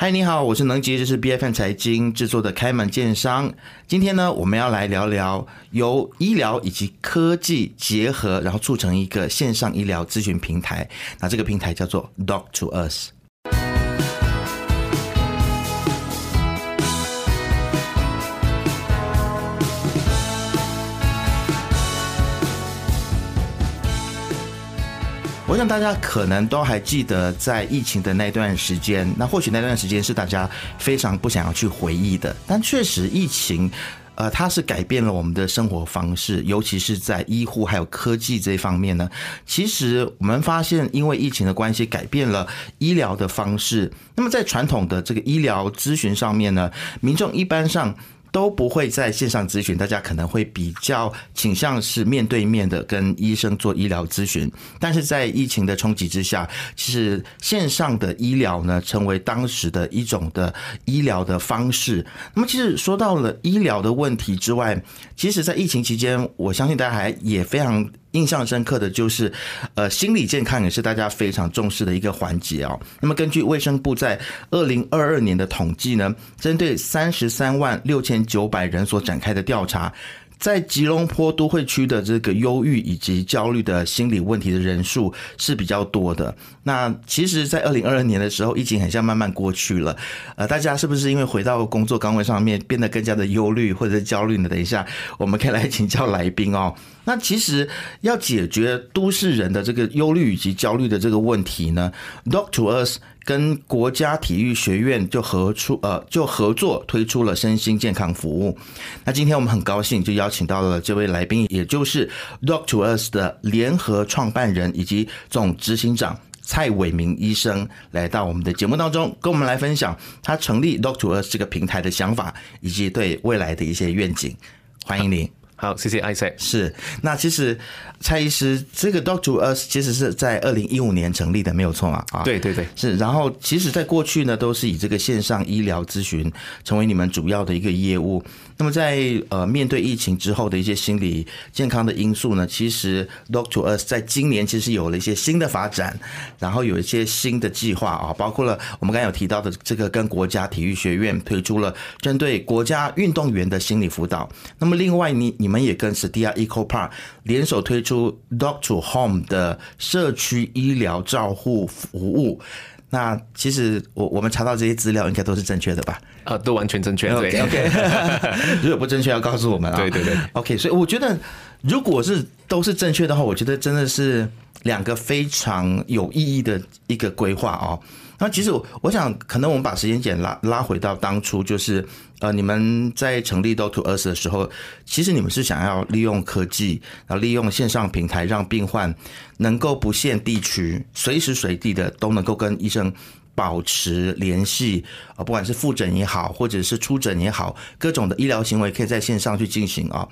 嗨，你好，我是能杰，这是 B F N 财经制作的开门见商。今天呢，我们要来聊聊由医疗以及科技结合，然后促成一个线上医疗咨询平台。那这个平台叫做 Doc to Us。我想大家可能都还记得，在疫情的那段时间，那或许那段时间是大家非常不想要去回忆的，但确实疫情，呃，它是改变了我们的生活方式，尤其是在医护还有科技这一方面呢。其实我们发现，因为疫情的关系，改变了医疗的方式。那么在传统的这个医疗咨询上面呢，民众一般上。都不会在线上咨询，大家可能会比较倾向是面对面的跟医生做医疗咨询。但是在疫情的冲击之下，其实线上的医疗呢，成为当时的一种的医疗的方式。那么，其实说到了医疗的问题之外，其实，在疫情期间，我相信大家还也非常。印象深刻的就是，呃，心理健康也是大家非常重视的一个环节哦。那么，根据卫生部在二零二二年的统计呢，针对三十三万六千九百人所展开的调查。在吉隆坡都会区的这个忧郁以及焦虑的心理问题的人数是比较多的。那其实，在二零二二年的时候，疫情很像慢慢过去了。呃，大家是不是因为回到工作岗位上面变得更加的忧虑或者焦虑呢？等一下，我们可以来请教来宾哦。那其实要解决都市人的这个忧虑以及焦虑的这个问题呢，Doctor Us。跟国家体育学院就合出呃就合作推出了身心健康服务。那今天我们很高兴就邀请到了这位来宾，也就是 Doctor Us 的联合创办人以及总执行长蔡伟明医生来到我们的节目当中，跟我们来分享他成立 Doctor Us 这个平台的想法以及对未来的一些愿景。欢迎你。好，谢谢 Isaac。是，那其实蔡医师这个 Doctor Us 其实是在二零一五年成立的，没有错嘛？啊，对对对，是。然后，其实在过去呢，都是以这个线上医疗咨询成为你们主要的一个业务。那么，在呃面对疫情之后的一些心理健康的因素呢，其实 Doctor Us 在今年其实有了一些新的发展，然后有一些新的计划啊，包括了我们刚才有提到的这个跟国家体育学院推出了针对国家运动员的心理辅导。那么，另外你你。们也跟 Stia Eco Park 联手推出 Doctor Home 的社区医疗照护服务。那其实我我们查到这些资料应该都是正确的吧？啊，都完全正确。OK OK，如果不正确要告诉我们啊。对对对。OK，所以我觉得如果是都是正确的话，我觉得真的是两个非常有意义的一个规划哦。那其实我想，可能我们把时间点拉拉回到当初，就是呃，你们在成立 Do To Us 的时候，其实你们是想要利用科技，然后利用线上平台，让病患能够不限地区，随时随地的都能够跟医生保持联系啊，不管是复诊也好，或者是出诊也好，各种的医疗行为可以在线上去进行啊。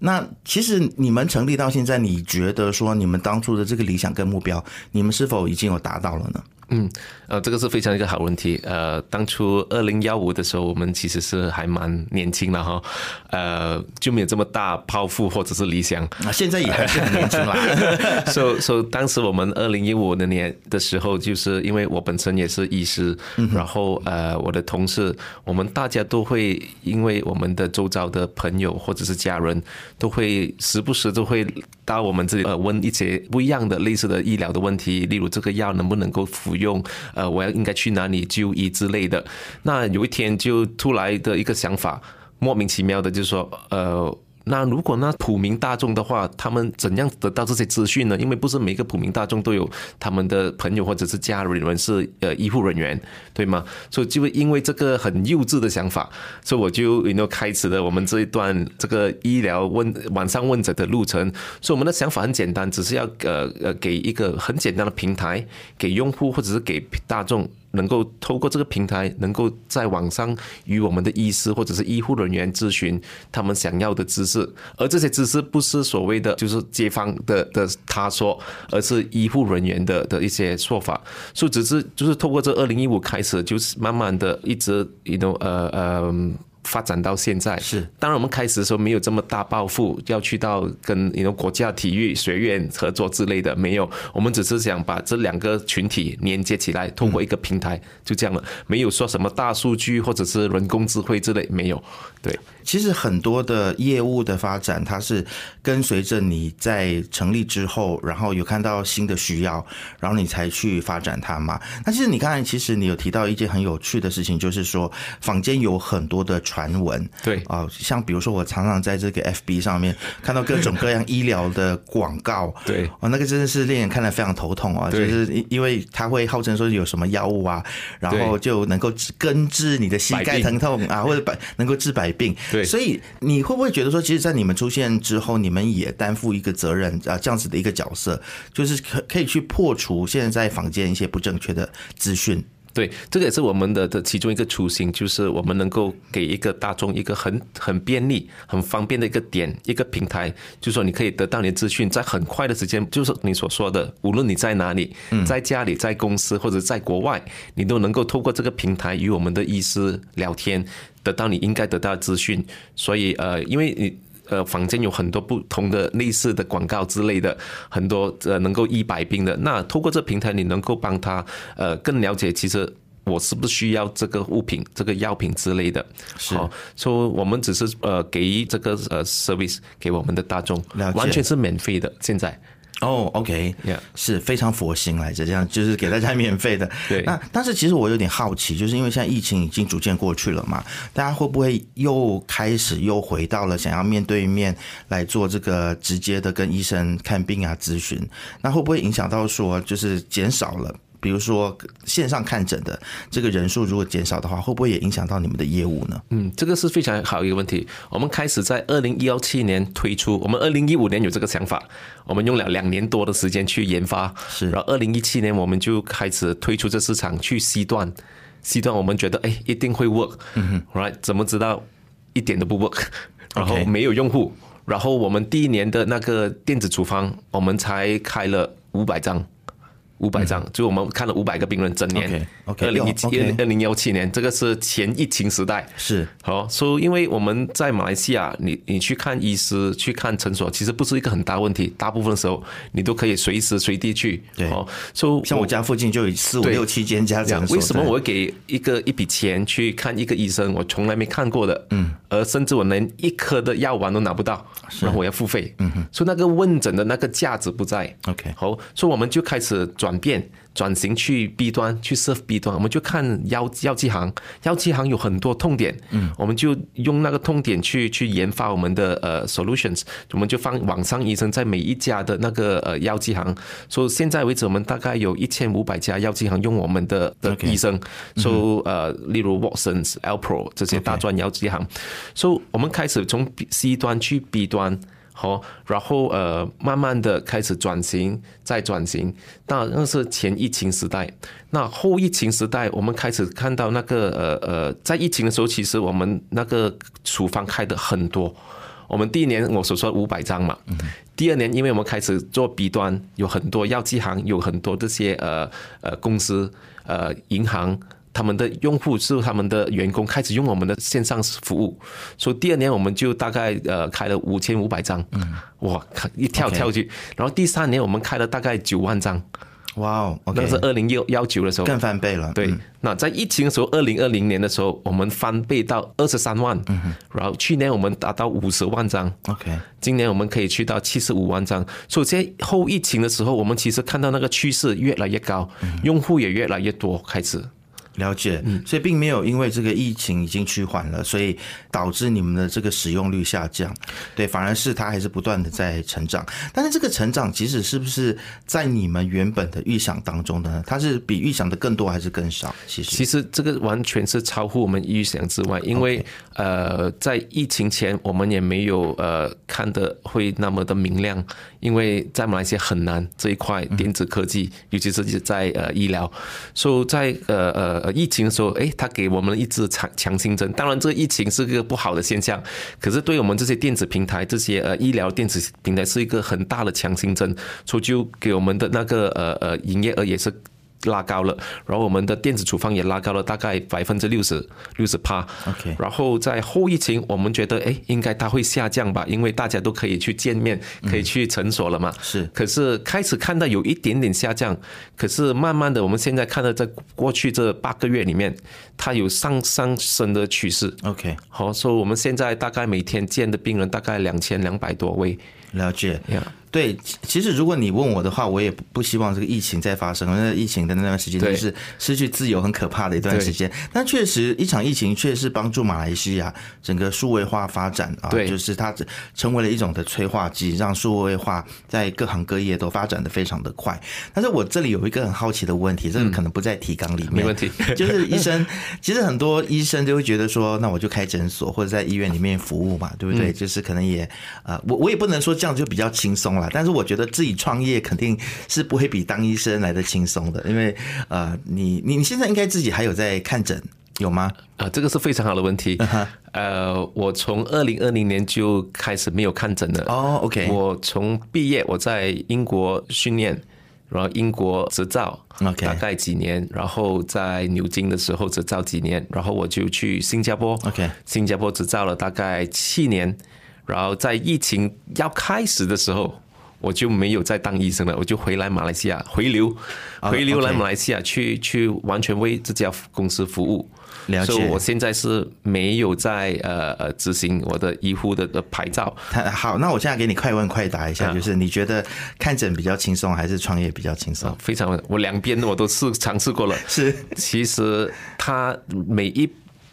那其实你们成立到现在，你觉得说你们当初的这个理想跟目标，你们是否已经有达到了呢？嗯，呃，这个是非常一个好问题。呃，当初二零幺五的时候，我们其实是还蛮年轻的哈，呃，就没有这么大抱负或者是理想。啊，现在也还是很年轻啦。所所以当时我们二零一五的年的时候，就是因为我本身也是医师，然后呃，我的同事，我们大家都会因为我们的周遭的朋友或者是家人，都会时不时都会到我们这里呃问一些不一样的类似的医疗的问题，例如这个药能不能够服。用呃，我要应该去哪里就医之类的。那有一天就突来的一个想法，莫名其妙的，就是说呃。那如果那普民大众的话，他们怎样得到这些资讯呢？因为不是每个普民大众都有他们的朋友或者是家人是呃医护人员，对吗？所以就会因为这个很幼稚的想法，所以我就有开始了我们这一段这个医疗问网上问诊的路程。所以我们的想法很简单，只是要呃呃给一个很简单的平台，给用户或者是给大众。能够透过这个平台，能够在网上与我们的医师或者是医护人员咨询他们想要的知识，而这些知识不是所谓的就是街坊的的他说，而是医护人员的的一些说法，所以只是就是透过这二零一五开始，就是慢慢的一直，you know，呃呃。发展到现在。是，当然我们开始的时候没有这么大抱负，要去到跟你的国家体育学院合作之类的，没有。我们只是想把这两个群体连接起来，通过一个平台，就这样了。没有说什么大数据或者是人工智慧之类，没有。对，其实很多的业务的发展，它是跟随着你在成立之后，然后有看到新的需要，然后你才去发展它嘛。那其实你刚才其实你有提到一件很有趣的事情，就是说坊间有很多的传闻，对。啊，像比如说我常常在这个 FB 上面看到各种各样医疗的广告，对，哦，那个真的是令人看了非常头痛啊，就是因因为它会号称说有什么药物啊，然后就能够根治你的膝盖疼痛啊，或者百能够治百病，对，所以你会不会觉得说，其实，在你们出现之后，你们也担负一个责任啊，这样子的一个角色，就是可可以去破除现在在坊间一些不正确的资讯。对，这个也是我们的的其中一个初心，就是我们能够给一个大众一个很很便利、很方便的一个点、一个平台，就是说你可以得到你的资讯，在很快的时间，就是你所说的，无论你在哪里，在家里、在公司或者在国外，你都能够透过这个平台与我们的医师聊天，得到你应该得到的资讯。所以，呃，因为你。呃，房间有很多不同的类似的广告之类的，很多呃能够医百病的。那透过这平台，你能够帮他呃更了解，其实我是不是需要这个物品、这个药品之类的。是，说我们只是呃给这个呃 service 给我们的大众，完全是免费的。现在。哦，OK，是非常佛心来着，这样就是给大家免费的。对，那但是其实我有点好奇，就是因为现在疫情已经逐渐过去了嘛，大家会不会又开始又回到了想要面对面来做这个直接的跟医生看病啊咨询？那会不会影响到说就是减少了？比如说线上看诊的这个人数如果减少的话，会不会也影响到你们的业务呢？嗯，这个是非常好一个问题。我们开始在二零一七年推出，我们二零一五年有这个想法，我们用了两年多的时间去研发，是。然后二零一七年我们就开始推出这市场去 C 段，C 段我们觉得哎一定会 work，嗯哼，right？怎么知道一点都不 work？然后没有用户，然后我们第一年的那个电子处方，我们才开了五百张。五百张，就我们看了五百个病人整年。OK，二零一七二二零幺七年，这个是前疫情时代。是好，所以因为我们在马来西亚，你你去看医师、去看诊所，其实不是一个很大问题。大部分时候你都可以随时随地去。对，所以像我家附近就有四五六七间家诊所。为什么我会给一个一笔钱去看一个医生？我从来没看过的。嗯。而甚至我连一颗的药丸都拿不到，然后我要付费。嗯哼。所以那个问诊的那个价值不在。OK。好，所以我们就开始。转变转型去 B 端去 serve B 端，我们就看药药剂行，药剂行有很多痛点，嗯，我们就用那个痛点去去研发我们的呃 solutions，我们就放网上医生在每一家的那个呃药剂行，所以现在为止我们大概有一千五百家药剂行用我们的的医生，所以呃例如 Watsons、Alpro 这些大专药剂行，所以我们开始从 C 端去 B 端。好，然后呃，慢慢的开始转型，再转型。那那是前疫情时代，那后疫情时代，我们开始看到那个呃呃，在疫情的时候，其实我们那个处方开的很多。我们第一年我所说五百张嘛，第二年因为我们开始做 B 端，有很多药剂行，有很多这些呃呃公司呃银行。他们的用户是他们的员工开始用我们的线上服务，所以第二年我们就大概呃开了五千五百张，哇，一跳跳去，然后第三年我们开了大概九万张，哇哦，那是二零幺幺九的时候。更翻倍了。对，那在疫情的时候，二零二零年的时候，我们翻倍到二十三万，然后去年我们达到五十万张，OK，今年我们可以去到七十五万张。所以在后疫情的时候，我们其实看到那个趋势越来越高，用户也越来越多，开始。了解，所以并没有因为这个疫情已经趋缓了，所以导致你们的这个使用率下降，对，反而是它还是不断的在成长。但是这个成长，即使是不是在你们原本的预想当中呢？它是比预想的更多还是更少？其实，其实这个完全是超乎我们预想之外，因为呃，在疫情前我们也没有呃看的会那么的明亮，因为在马来西亚很难这一块电子科技，尤其是在呃医疗，所以在呃呃。呃，疫情的时候，哎，他给我们一支强强心针。当然，这个疫情是个不好的现象，可是对我们这些电子平台、这些呃医疗电子平台是一个很大的强心针，所以就给我们的那个呃呃营业额也是拉高了，然后我们的电子处方也拉高了大概百分之六十六十趴。OK 然后在后疫情，我们觉得哎，应该它会下降吧，因为大家都可以去见面，可以去诊所了嘛。是可是开始看到有一点点下降，可是慢慢的，我们现在看到在过去这八个月里面，它有上上升的趋势。OK，好，所以我们现在大概每天见的病人大概两千两百多位。了解。呀，对，其其实如果你问我的话，我也不不希望这个疫情再发生，因为疫情的那段时间就是失去自由很可怕的一段时间。但确实，一场疫情确实帮助马来西亚整个数位化发展啊，对。就是它成为了一种的催化剂，让数位化在各行各业都发展的非常的快。但是我这里有一个很好奇的问题，这个可能不在提纲里面，嗯没问题。就是医生，其实很多医生就会觉得说，那我就开诊所或者在医院里面服务嘛，对不嗯。对？就是可能也呃，我我也不能说这样就比较轻松啦，但是我觉得自己创业肯定是不会比当医生来的轻松的，因为呃，你你你现在应该自己还有在看诊有吗？啊，这个是非常好的问题。呃，我从二零二零年就开始没有看诊了。哦，OK 我从毕业我在英国训练，然后英国执照 OK 大概几年，然后在牛津的时候执照几年，然后我就去新加坡 OK 新加坡执照了大概七年，然后在疫情要开始的时候。我就没有再当医生了，我就回来马来西亚回流，啊回流来马来西亚去去完全为这家公司服务。了解所以我现在是没有在呃呃执行我的医护的的牌照。好，那我现在给你快问快答一下，啊就是你觉得看诊比较轻松，还是创业比较轻松？非常，我两边我都试尝试过了。是其实它每一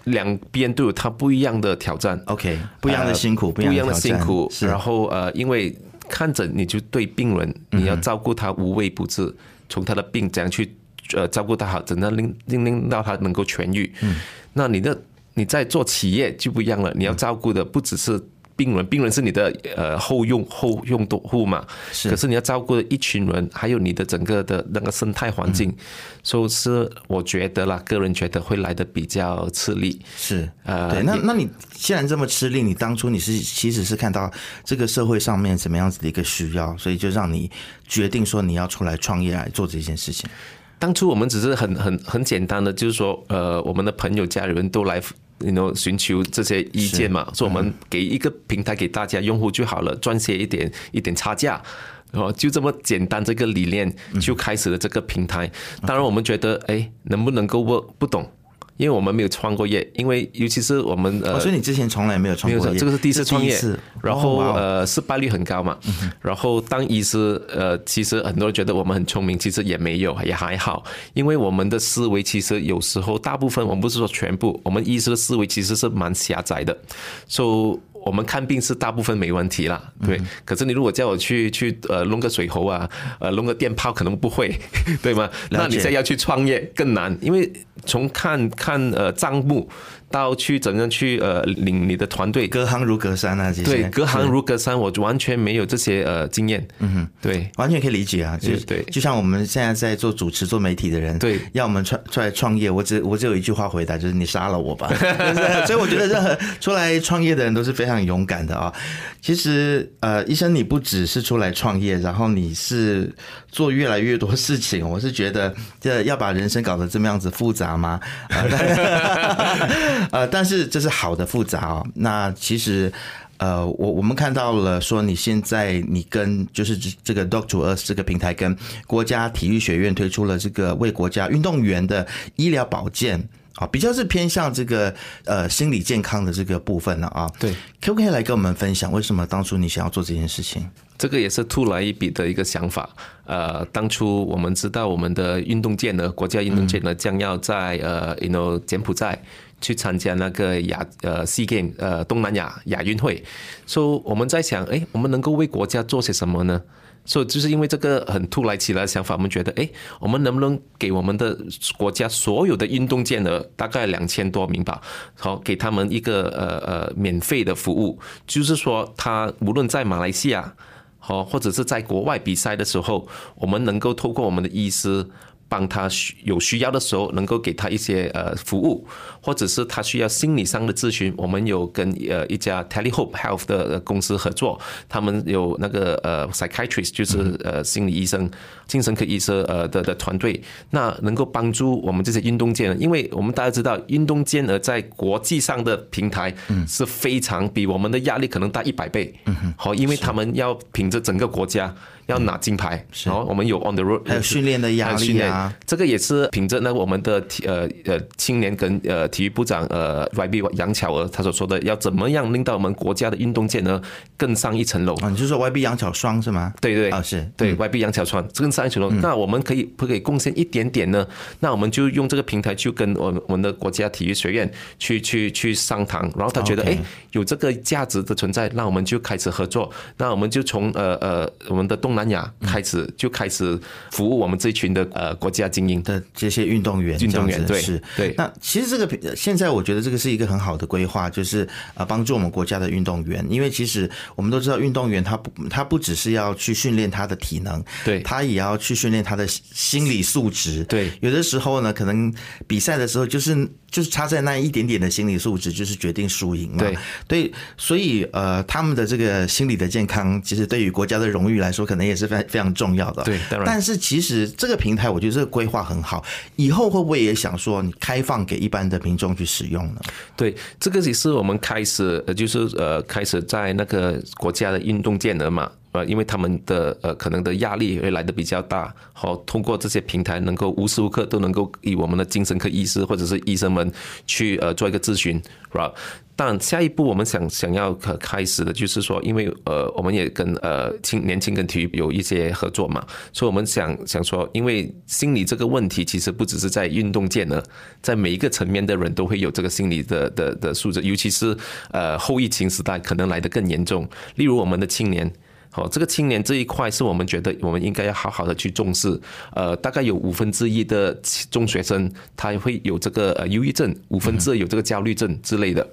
两边都有它不一样的挑战 OK，不一样的辛苦，呃不一一样的辛苦。然后呃，因为看诊你就对病人，你要照顾他无微不至，从他的病怎样去呃照顾他好，怎样令令令到他能够痊愈。嗯，那你的你在做企业就不一样了，你要照顾的不只是。病人，病人是你的呃后用后用户嘛，是可是你要照顾一群人，还有你的整个的那个生态环境，嗯所以是我觉得啦，个人觉得会来的比较吃力。是，呃对，那那你既然这么吃力，你当初你是其实是看到这个社会上面怎么样子的一个需要，所以就让你决定说你要出来创业来做这件事情。当初我们只是很很很简单的，就是说，呃，我们的朋友、家人都来，you know 寻求这些意见嘛，说我们给一个平台给大家用户就好了，赚些一点一点差价。然后就这么简单，这个理念就开始了这个平台。当然，我们觉得，哎，能不能够 work 不懂，因为我们没有创过业，因为尤其是我们呃哦，所以你之前从来没有创没有过业，这个是第一次创业。然后、呃失败率很高嘛。然后当医师呃，其实很多人觉得我们很聪明，其实也没有，也还好，因为我们的思维其实有时候大部分，我们不是说全部，我们医师的思维其实是蛮狭窄的，所、以我们看病是大部分没问题啦，对。可是你如果叫我去去呃弄个水喉啊，呃弄个电炮，可能不会，对吗？那你现在要去创业更难，因为从看看呃账目到去怎样去呃领你的团队，隔行如隔山啊，这些。对，隔行如隔山，我完全没有这些呃经验。嗯哼，对，完全可以理解啊，就对对。就像我们现在在做主持、做媒体的人，对。要我们出出来创业，我只我只有一句话回答，就是你杀了我吧。所以我觉得任何出来创业的人都是非常勇敢的啊。其实呃，医生你不只是出来创业，然后你是做越来越多事情，我是觉得这要把人生搞得这么样子复杂吗？呃 但是这是好的复杂哦。那其实。呃，我我们看到了说你现在你跟就是这这个 Doctor Us 这个平台跟国家体育学院推出了这个为国家运动员的医疗保健啊，比较是偏向这个呃心理健康的这个部分了啊。对，可不可以来跟我们分享为什么当初你想要做这件事情？这个也是突来一笔的一个想法。呃，当初我们知道我们的运动健呢，国家运动健呢将要在呃，you know 柬埔寨去参加那个亚呃 SEA Game 呃东南亚亚运会，所、以我们在想，哎，我们能够为国家做些什么呢？所、以就是因为这个很突来起来的想法，我们觉得，哎，我们能不能给我们的国家所有的运动健儿大概两千多名吧，好，给他们一个呃呃免费的服务，就是说他无论在马来西亚。好，或者是在国外比赛的时候，我们能够透过我们的医师帮他需有需要的时候能够给他一些呃服务，或者是他需要心理上的咨询，我们有跟呃一家 Telehope Health 的公司合作，他们有那个呃 psychiatrist 就是呃心理医生、精神科医生呃的的团队，那能够帮助我们这些运动健儿，因为我们大家知道运动健儿在国际上的平台是非常比我们的压力可能大一百倍，好，因为他们要凭着整个国家。要拿金牌，然后我们有 on the road，还有训练的压力啊，这个也是凭着那我们的体呃呃青年跟呃体育部长呃 YB 杨巧儿他所说的，要怎么样令到我们国家的运动健呢更上一层楼啊？你是说 YB 杨巧双是吗？对对啊是对 YB 杨巧双更上一层楼，那我们可以不可以贡献一点点呢？那我们就用这个平台去跟我们我们的国家体育学院去去去商谈，然后他觉得哎有这个价值的存在，那我们就开始合作，那我们就从呃呃我们的东南。南亚开始就开始服务我们这群的呃国家精英。的这些运动员，运动员对是，对。那其实这个现在我觉得这个是一个很好的规划，就是呃帮助我们国家的运动员，因为其实我们都知道运动员他不他不只是要去训练他的体能，对。他也要去训练他的心理素质。对，有的时候呢，可能比赛的时候就是就是差在那一点点的心理素质，就是决定输赢嘛。对，对，所以呃他们的这个心理的健康，其实对于国家的荣誉来说，可能也是非常非常重要的。对，当然。但是其实这个平台，我觉得这个规划很好。以后会不会也想说，你开放给一般的民众去使用呢？对，这个也是我们开始，呃，就是呃，开始在那个国家的运动健儿嘛。呃，因为他们的呃可能的压力会来的比较大，好，通过这些平台能够无时无刻都能够以我们的精神科医师或者是医生们去呃做一个咨询，是吧？但下一步我们想想要可开始的就是说，因为呃我们也跟呃青年轻跟体育有一些合作嘛，所以我们想想说，因为心理这个问题其实不只是在运动界呢，在每一个层面的人都会有这个心理的的的素质，尤其是呃后疫情时代可能来得更严重，例如我们的青年。好，这个青年这一块是我们觉得我们应该要好好的去重视。呃，大概有五分之一的中学生他会有这个呃忧郁症，五分之二有这个焦虑症之类的。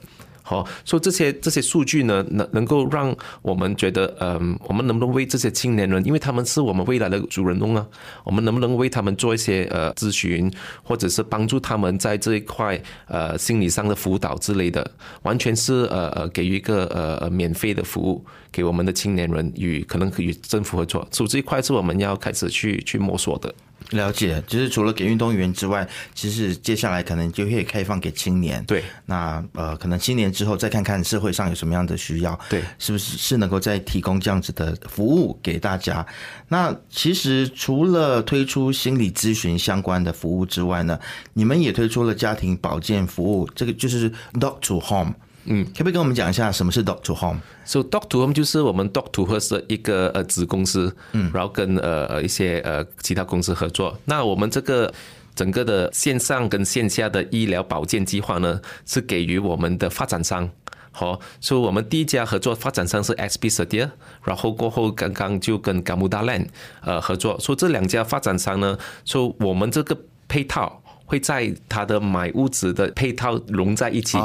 好，所以这些这些数据呢，能能够让我们觉得，嗯，我们能不能为这些青年人，因为他们是我们未来的主人翁啊，我们能不能为他们做一些呃咨询，或者是帮助他们在这一块呃心理上的辅导之类的，完全是呃呃给予一个呃免费的服务给我们的青年人，与可能与政府合作，所以这一块是我们要开始去去摸索的。了解，就是除了给运动员之外，其实接下来可能就可以开放给青年。对，那呃，可能青年之后再看看社会上有什么样的需要，对，是不是是能够再提供这样子的服务给大家？那其实除了推出心理咨询相关的服务之外呢，你们也推出了家庭保健服务，这个就是 Doc to Home。嗯，可不可以跟我们讲一下什么是 Doctor Home？So Doctor Home 就是我们 Dog to Home 的一个呃子公司，嗯，然后跟呃呃一些呃其他公司合作。那我们这个整个的线上跟线下的医疗保健计划呢，是给予我们的发展商。好，所以我们第一家合作发展商是 SB s e i a 然后过后刚刚就跟 Gamuda Land 呃合作。所以这两家发展商呢，说我们这个配套。会在他的买屋子的配套融在一起，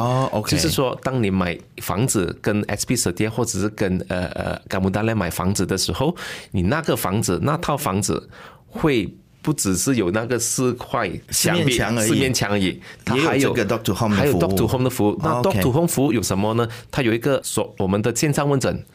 就是说，当你买房子跟 SP 手店或者是跟呃呃甘木达来买房子的时候，你那个房子那套房子会不只是有那个四块墙壁四面墙而已，它还有个 Doctor Home 还有 Doctor Home 的服务。那 Doctor Home 服务有什么呢？它有一个所我们的线上问诊，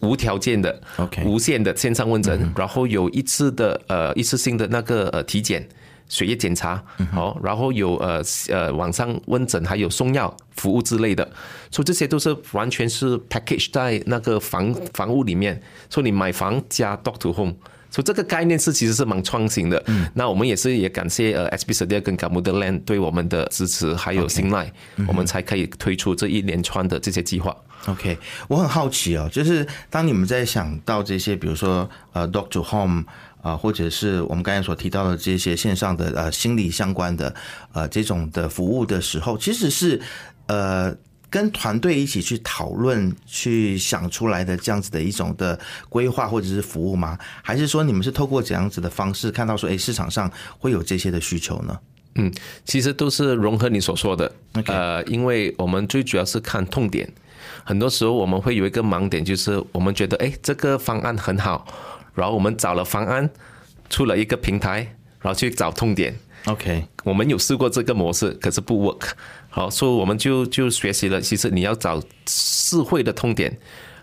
无条件的，OK，无限的线上问诊，然后有一次的呃一次性的那个呃体检。血液检查，好，然后有呃呃网上问诊，还有送药服务之类的，所以这些都是完全是 package 在那个房房屋里面。所以你买房加 doctor home，所以这个概念是其实是蛮创新的。那我们也是也感谢呃 SB 十二跟 g a m u d Land 对我们的支持还有信赖，我们才可以推出这一连串的这些计划。OK，我很好奇哦，就是当你们在想到这些，比如说呃 doctor home。啊，或者是我们刚才所提到的这些线上的呃心理相关的呃这种的服务的时候，其实是呃跟团队一起去讨论、去想出来的这样子的一种的规划或者是服务吗？还是说你们是透过怎样子的方式看到说，哎，市场上会有这些的需求呢？嗯，其实都是融合你所说的，呃，因为我们最主要是看痛点，很多时候我们会有一个盲点，就是我们觉得哎这个方案很好。然后我们找了方案，出了一个平台，然然后去找痛点。OK，我们有试过这个模式，可是不 work。好，所以我们就就学习了，其实你要找社会的痛点，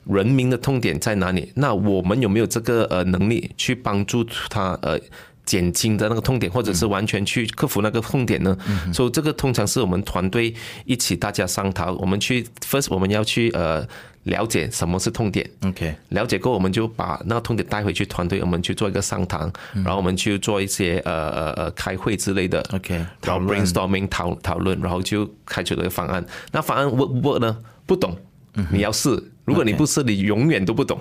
人民的痛点在哪里？那我们有没有这个呃能力去帮助他呃？减轻的那个痛点，或者是完全去克服那个痛点呢？所以这个通常是我们团队一起大家商讨，我们去 first 我们要去呃了解什么是痛点，OK，了解过，我们就把那个痛点带回去团队，我们去做一个商谈，然后我们去做一些呃呃呃开会之类的 OK，然后 brainstorming 讨讨论，然后就开出了一个方案。那方案 work 不 work 呢？不懂，你要试。如果你不试，你永远都不懂。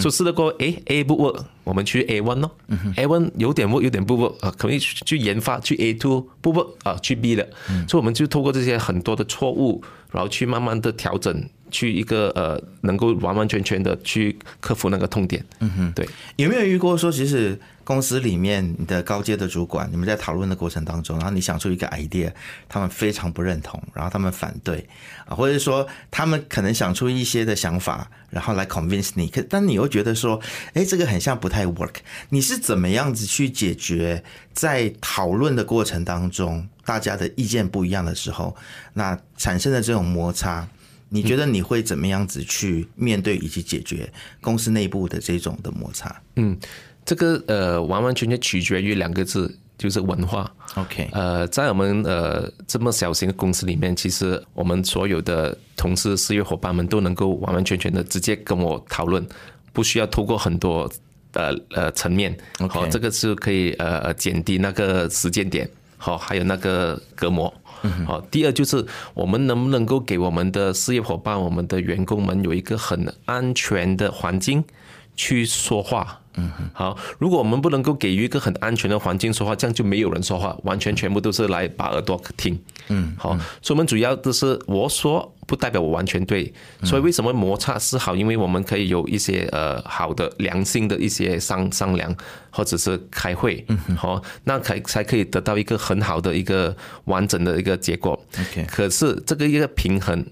说试了过，诶 a 不 work，我们去 A one 咯。A one 有点 work，有点不 work 啊，可以去研发去 A two 不 work 啊，去 B 了。所以我们就透过这些很多的错误，然后去慢慢的调整，去一个呃能够完完全全的去克服那个痛点。嗯哼，对。有没有遇过说，其实公司里面你的高阶的主管，你们在讨论的过程当中，然后你想出一个 idea，他们非常不认同，然后他们反对啊，或者说他们可能想出一些的想法，然后来 convince 你，可但你又觉得说，哎，这个很像不太 work，你是怎么样子去解决在讨论的过程当中，大家的意见不一样的时候，那产生的这种摩擦？你觉得你会怎么样子去面对以及解决公司内部的这种的摩擦嗯，这个呃完完全全取决于两个字，就是文化。？OK，呃，在我们呃这么小型的公司里面，其实我们所有的同事、事业伙伴们都能够完完全全的直接跟我讨论，不需要透过很多呃呃层面。好，这个是可以呃呃减低那个时间点，好，还有那个隔膜。好，第二就是我们能不能够给我们的事业伙伴、我们的员工们有一个很安全的环境去说话。嗯，好，如果我们不能够给予一个很安全的环境说话，这样就没有人说话，完全全部都是来把耳朵听。嗯，好，所以我们主要的是我说不代表我完全对，所以为什么摩擦是好？因为我们可以有一些呃好的良性的一些商商量，或者是开会，嗯，好，那才才可以得到一个很好的一个完整的一个结果。OK 可是这个一个平衡，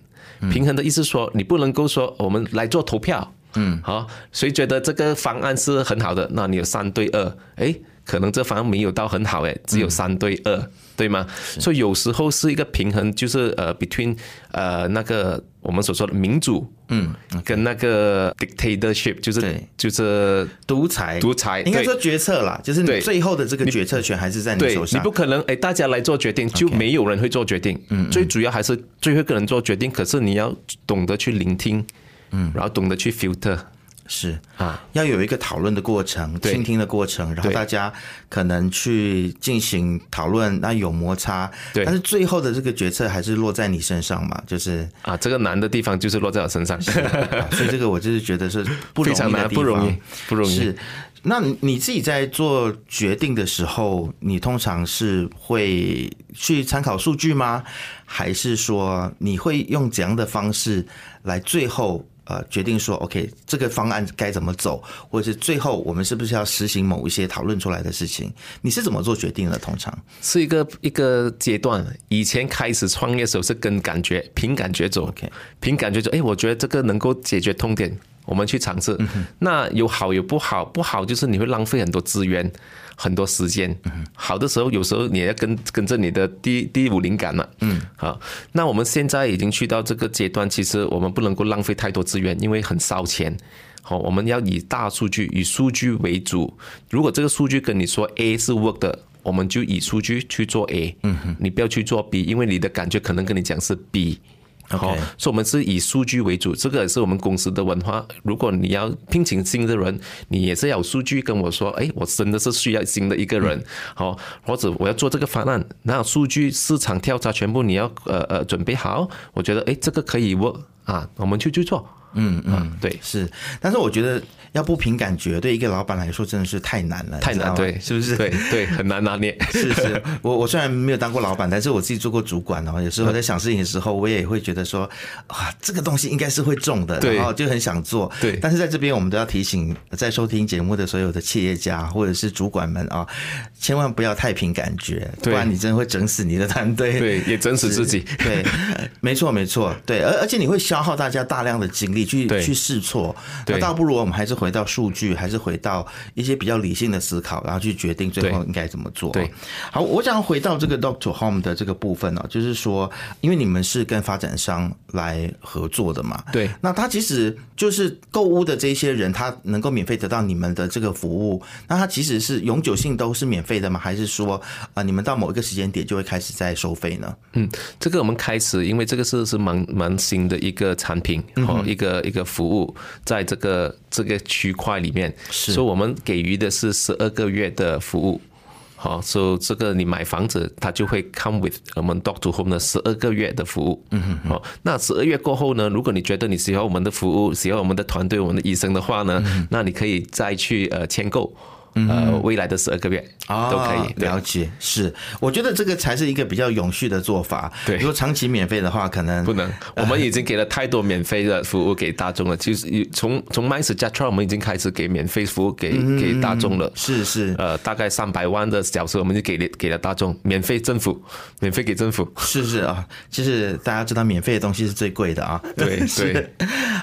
平衡的意思说，你不能够说我们来做投票，嗯，好，谁觉得这个方案是很好的，那你有三对二，诶，可能这方案没有到很好，诶，只有三对二，对吗？所以有时候是一个平衡，就是呃，between 呃那个我们所说的民主，嗯，跟那个 dictatorship，就是就是独裁，独裁对。应该说决策啦，就是你最后的这个决策权还是在你手上。你不可能哎，大家来做决定，就没有人会做决定。嗯，最主要还是最后一个人做决定，可是你要懂得去聆听，嗯，然后懂得去 filter 是。啊，要有一个讨论的过程，倾听的过程，然后大家可能去进行讨论，那有摩擦，对。但是最后的这个决策还是落在你身上嘛，就是，啊，这个难的地方就是落在我身上，啊所以这个我就是觉得是不容易非常难，的地不容易。，不容易。是，那你自己在做决定的时候，你通常是会去参考数据吗？还是说你会用怎样的方式来最后呃决定说，OK，这个方案该怎么走，或者是最后我们是不是要实行某一些讨论出来的事情？你是怎么做决定的？通常是一个一个阶段。以前开始创业的时候是跟感觉，凭感觉走 OK 凭感觉走。哎，我觉得这个能够解决痛点，我们去尝试。那有好有不好，不好就是你会浪费很多资源。很多时间，好的时候有时候你也要跟跟着你的第第五灵感嘛，嗯，好，那我们现在已经去到这个阶段，其实我们不能够浪费太多资源，因为很烧钱，好，我们要以大数据，以数据为主。如果这个数据跟你说 A 是 work 的，我们就以数据去做 A，嗯，你不要去做 B，因为你的感觉可能跟你讲是 B。好，所以我们是以数据为主，这个也是我们公司的文化。如果你要聘请新的人，你也是要有数据跟我说，哎，我真的是需要新的一个人，好，或者我要做这个方案，那数据市场调查全部你要呃呃准备好，我觉得哎这个可以 work 啊，我们去去做，嗯嗯，对，是，但是我觉得要不凭感觉，对一个老板来说真的是太难了，太难，对，是不是？对对，很难拿捏，是是，我我虽然没有当过老板，但是我自己做过主管哦。有时候在想事情的时候，我也会觉得说，啊，这个东西应该是会中的，对。然后就很想做。对。但是在这边，我们都要提醒在收听节目的所有的企业家或者是主管们啊，千万不要太凭感觉，不然你真的会整死你的团队。对，也整死自己，对，没错没错，对，而而且你会消耗大家大量的精力。去去试错，那倒不如我们还是回到数据，还是回到一些比较理性的思考，然后去决定最后应该怎么做。对，好，我想回到这个 Doctor Home 的这个部分呢、就是说，因为你们是跟发展商来合作的嘛，对那他其实就是购物的这些人，他能够免费得到你们的这个服务，那他其实是永久性都是免费的吗？还是说啊、你们到某一个时间点就会开始在收费呢？嗯，这个我们开始，因为这个是是蛮蛮新的一个产品哦，一个一个服务，在这个这个区块里面，所以我们给予的是十二个月的服务。好，所以这个你买房子，它就会 come with 我们 Doc to Home 的十二个月的服务。嗯哼，好，那十二月过后呢，如果你觉得你喜欢我们的服务，喜欢我们的团队、我们的医生的话呢，那你可以再去呃签购。呃，未来的十二个月啊都可以。对了解，是，我觉得这个才是一个比较永续的做法。对如果长期免费的话，可能不能，我们已经给了太多免费的服务给大众了。就是从从 m y s j a t r 我们已经开始给免费服务给给大众了。是是呃，大概三百万的小时，我们就给了给了大众免费政府，免费给政府。是是啊，就是大家知道免费的东西是最贵的啊。对 对。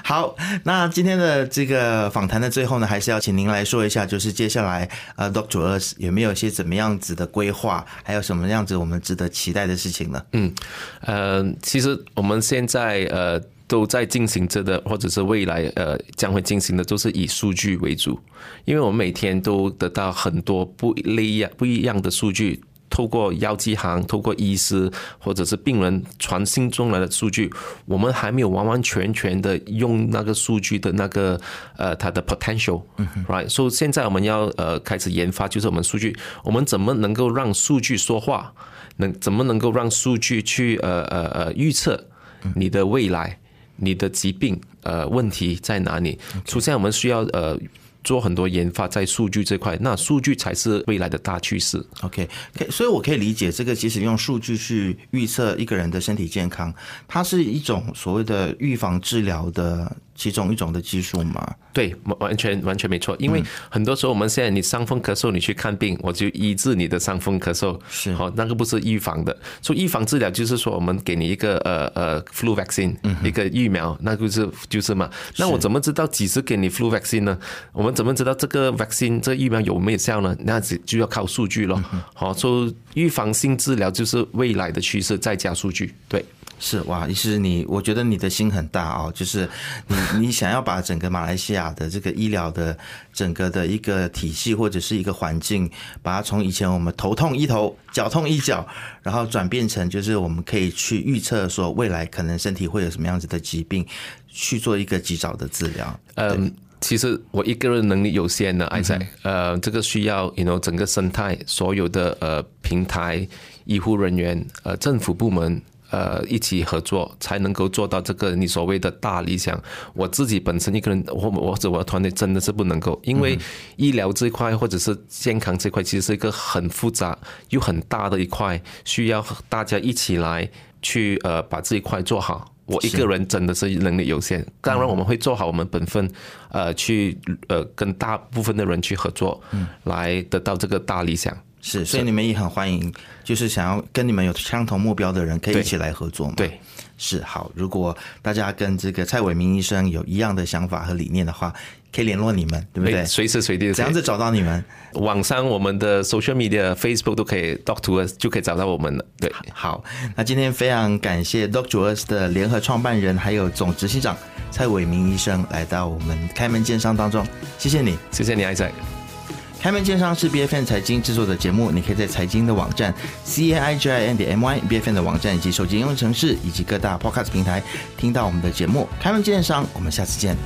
好，那今天的这个访谈的最后呢，还是要请您来说一下，就是接下来呃，Doctor 有没有一些怎么样子的规划，还有什么样子我们值得期待的事情呢？嗯，呃，其实我们现在呃都在进行着的，或者是未来呃将会进行的，都是以数据为主，因为我们每天都得到很多不一样不一样的数据。透过药剂行、透过医师或者是病人传信中来的数据，我们还没有完完全全的用那个数据的那个呃它的 potential，right？所以现在我们要呃开始研发，就是我们数据，我们怎么能够让数据说话？能怎么能够让数据去呃呃呃预测你的未来、你的疾病呃问题在哪里？首先，我们需要呃做很多研发在数据这块，那数据才是未来的大趋势。OK，可以所以我可以理解这个，其实用数据去预测一个人的身体健康，它是一种所谓的预防治疗的其中一种的技术嘛？对，完完全完全没错。因为很多时候我们现在你伤风咳嗽，你去看病，我就医治你的伤风咳嗽，是好，那个不是预防的。所以预防治疗就是说，我们给你一个呃呃 flu vaccine，一个疫苗，那就是就是嘛。那我怎么知道几时给你 flu vaccine 呢？我们怎么知道这个 vaccine 这个疫苗有没有效呢？那就就要靠数据咯。好，所以预防性治疗就是未来的趋势，再加数据。对。是哇，医师你，我觉得你的心很大哦，就是你你想要把整个马来西亚的这个医疗的整个的一个体系或者是一个环境，把它从以前我们头痛医头、脚痛医脚，然后转变成就是我们可以去预测说未来可能身体会有什么样子的疾病，去做一个及早的治疗。嗯，其实我一个人能力有限的，艾仔，呃，这个需要，you know，整个生态所有的呃平台、医护人员、呃政府部门。呃，一起合作才能够做到这个你所谓的大理想。我自己本身一个人，或或者我的团队真的是不能够，因为医疗这一块或者是健康这块，其实是一个很复杂又很大的一块，需要大家一起来去呃把这一块做好。我一个人真的是能力有限，当然我们会做好我们本分，呃，去呃跟大部分的人去合作，来得到这个大理想。是，所以你们也很欢迎，就是想要跟你们有相同目标的人，可以一起来合作嘛。对，是好。如果大家跟这个蔡伟明医生有一样的想法和理念的话，可以联络你们，对不对？随时随地怎样子找到你们？网上我们的 social media、Facebook 都可以 talk to us，就可以找到我们了。对，好，那今天非常感谢 Doctor Us 的联合创办人还有总执行长蔡伟明医生来到我们开门见山当中，谢谢你。谢谢你，艾仔。开门见山是 B F N 财经制作的节目，你可以在财经的网站 C A I G I N 点 M Y B F N 的网站以及手机应用程式以及各大 Podcast 平台听到我们的节目。开门见山，我们下次见。